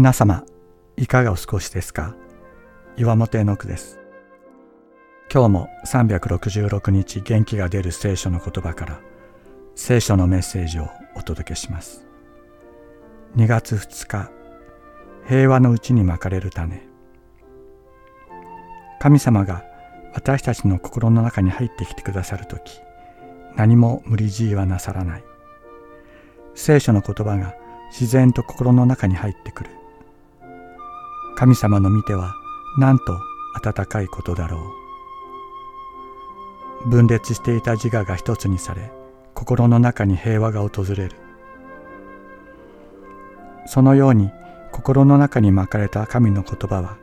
皆様いかがお過ごしですか？岩本絵の句です。今日も366日元気が出る聖書の言葉から聖書のメッセージをお届けします。2月2日平和のうちにまかれる種。神様が私たちの心の中に入ってきてくださる時何も無理強いはなさらない。聖書の言葉が自然と心の中に入ってくる。神様の見てはなんと温かいことだろう。分裂していた自我が一つにされ心の中に平和が訪れる。そのように心の中に巻かれた神の言葉は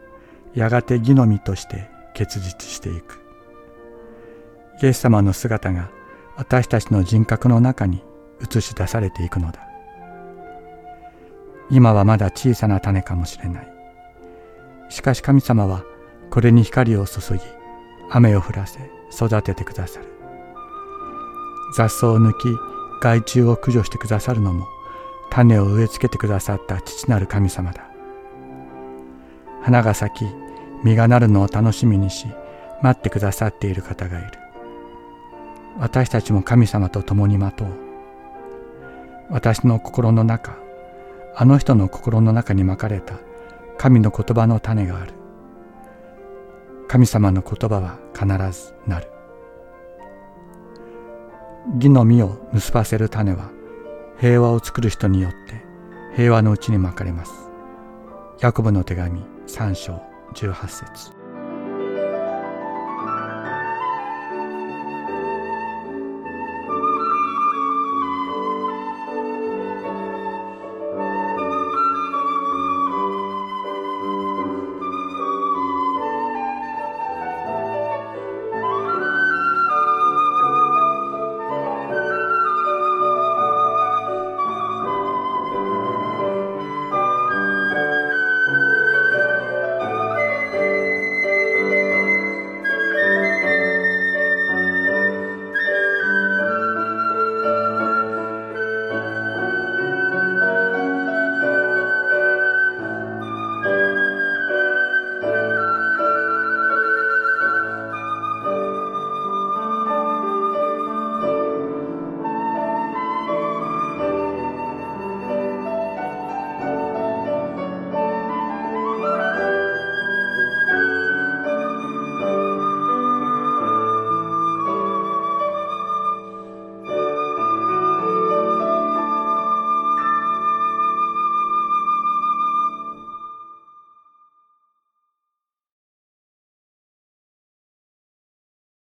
やがて義の実として結実していく。イエス様の姿が私たちの人格の中に映し出されていくのだ。今はまだ小さな種かもしれない。しかし神様はこれに光を注ぎ雨を降らせ育ててくださる。雑草を抜き害虫を駆除してくださるのも種を植え付けてくださった父なる神様だ。花が咲き実がなるのを楽しみにし待ってくださっている方がいる。私たちも神様と共に待とう。私の心の中あの人の心の中にまかれた神の言葉の種がある。神様の言葉は必ずなる。義の実を結ばせる種は平和を作る人によって平和のうちにまかれます。ヤコブの手紙3章18節。